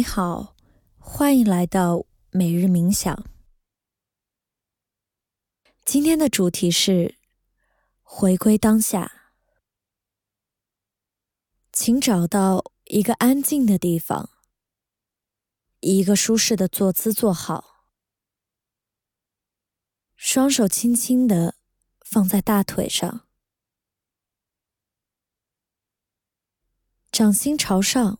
你好，欢迎来到每日冥想。今天的主题是回归当下，请找到一个安静的地方，一个舒适的坐姿坐好，双手轻轻的放在大腿上，掌心朝上。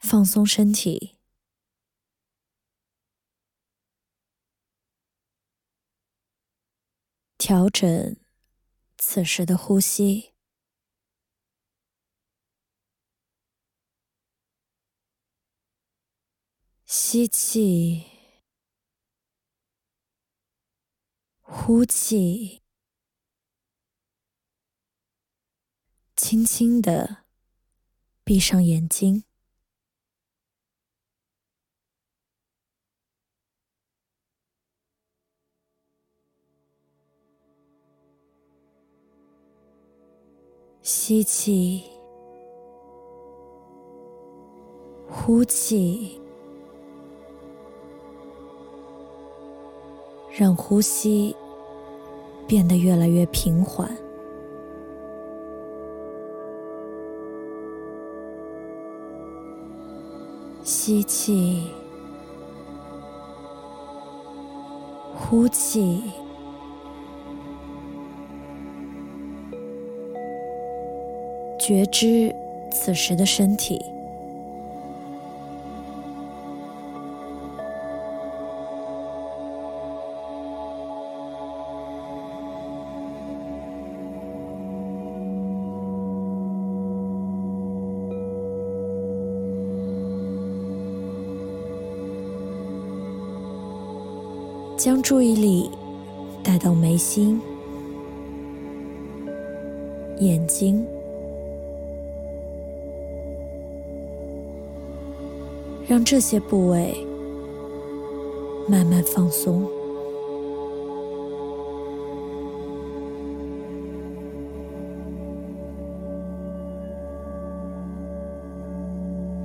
放松身体，调整此时的呼吸，吸气，呼气，轻轻的闭上眼睛。吸气，呼气，让呼吸变得越来越平缓。吸气，呼气。觉知此时的身体，将注意力带到眉心、眼睛。让这些部位慢慢放松，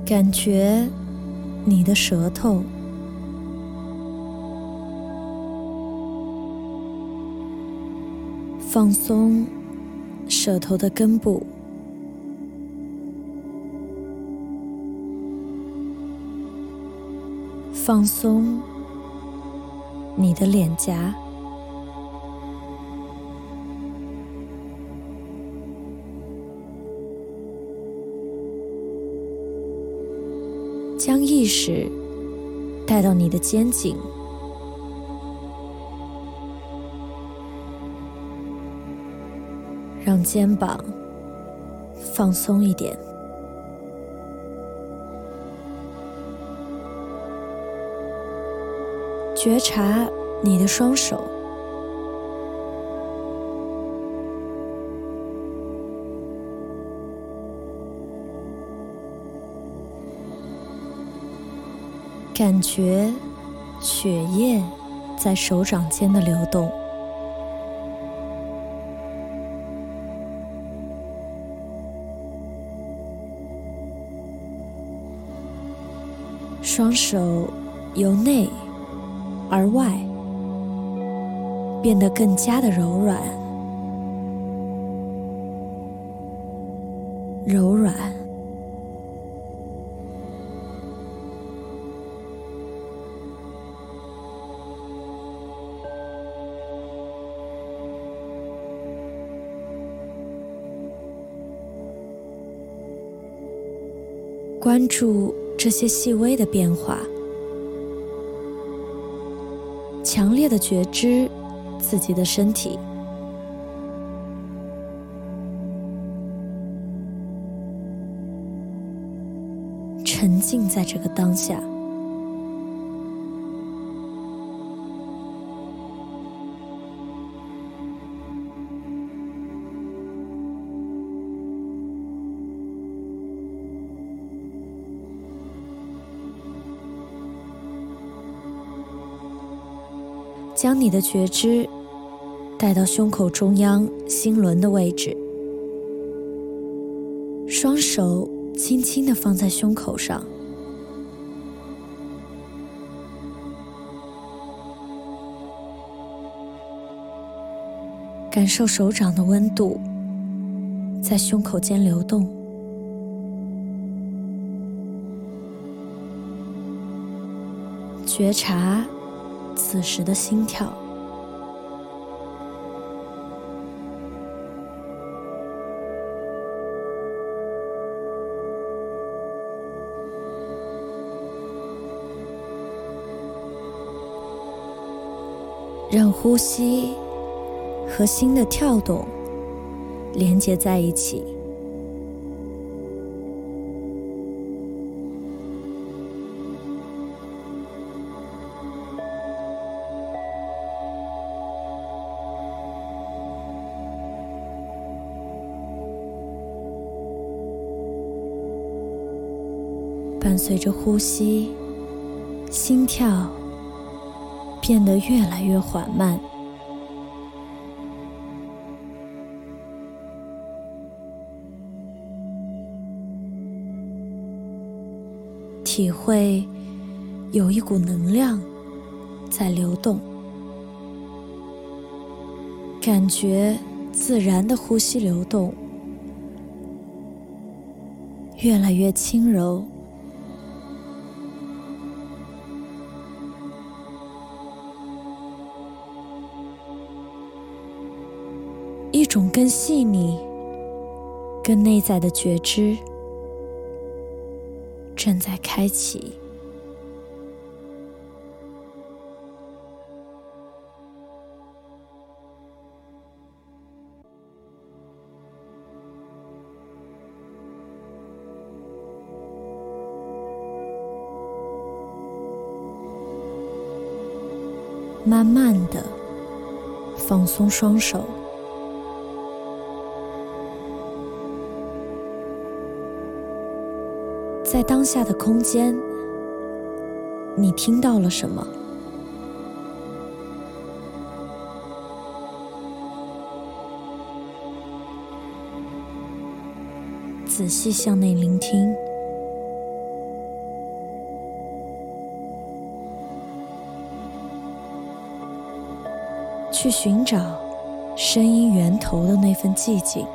感觉你的舌头放松，舌头的根部。放松你的脸颊，将意识带到你的肩颈，让肩膀放松一点。觉察你的双手，感觉血液在手掌间的流动，双手由内。而外变得更加的柔软，柔软，关注这些细微的变化。强烈的觉知自己的身体，沉浸在这个当下。将你的觉知带到胸口中央心轮的位置，双手轻轻的放在胸口上，感受手掌的温度在胸口间流动，觉察此时的心跳。让呼吸和心的跳动连接在一起，伴随着呼吸，心跳。变得越来越缓慢，体会有一股能量在流动，感觉自然的呼吸流动越来越轻柔。一种更细腻、更内在的觉知正在开启，慢慢的放松双手。在当下的空间，你听到了什么？仔细向内聆听，去寻找声音源头的那份寂静。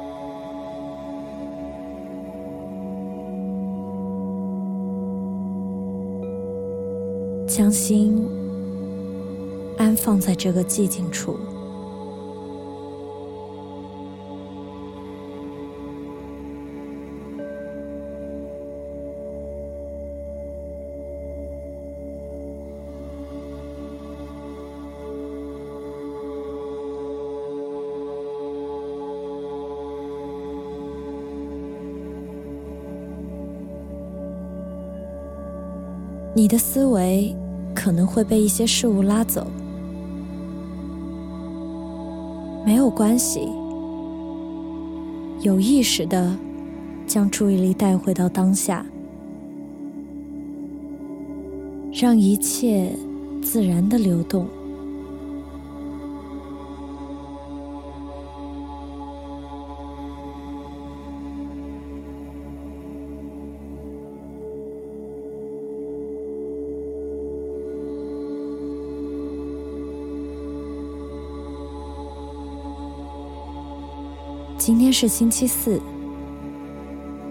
将心安放在这个寂静处，你的思维。可能会被一些事物拉走，没有关系。有意识的将注意力带回到当下，让一切自然的流动。今天是星期四，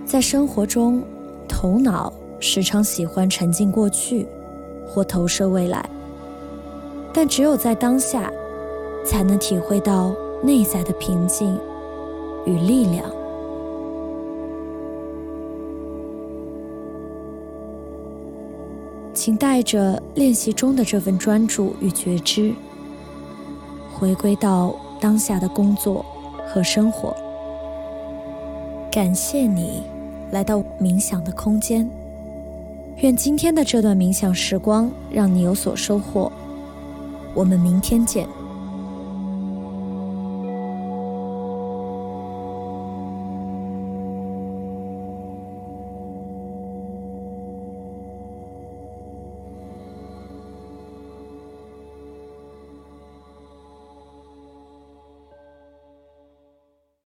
在生活中，头脑时常喜欢沉浸过去或投射未来，但只有在当下，才能体会到内在的平静与力量。请带着练习中的这份专注与觉知，回归到当下的工作。和生活，感谢你来到冥想的空间。愿今天的这段冥想时光让你有所收获。我们明天见。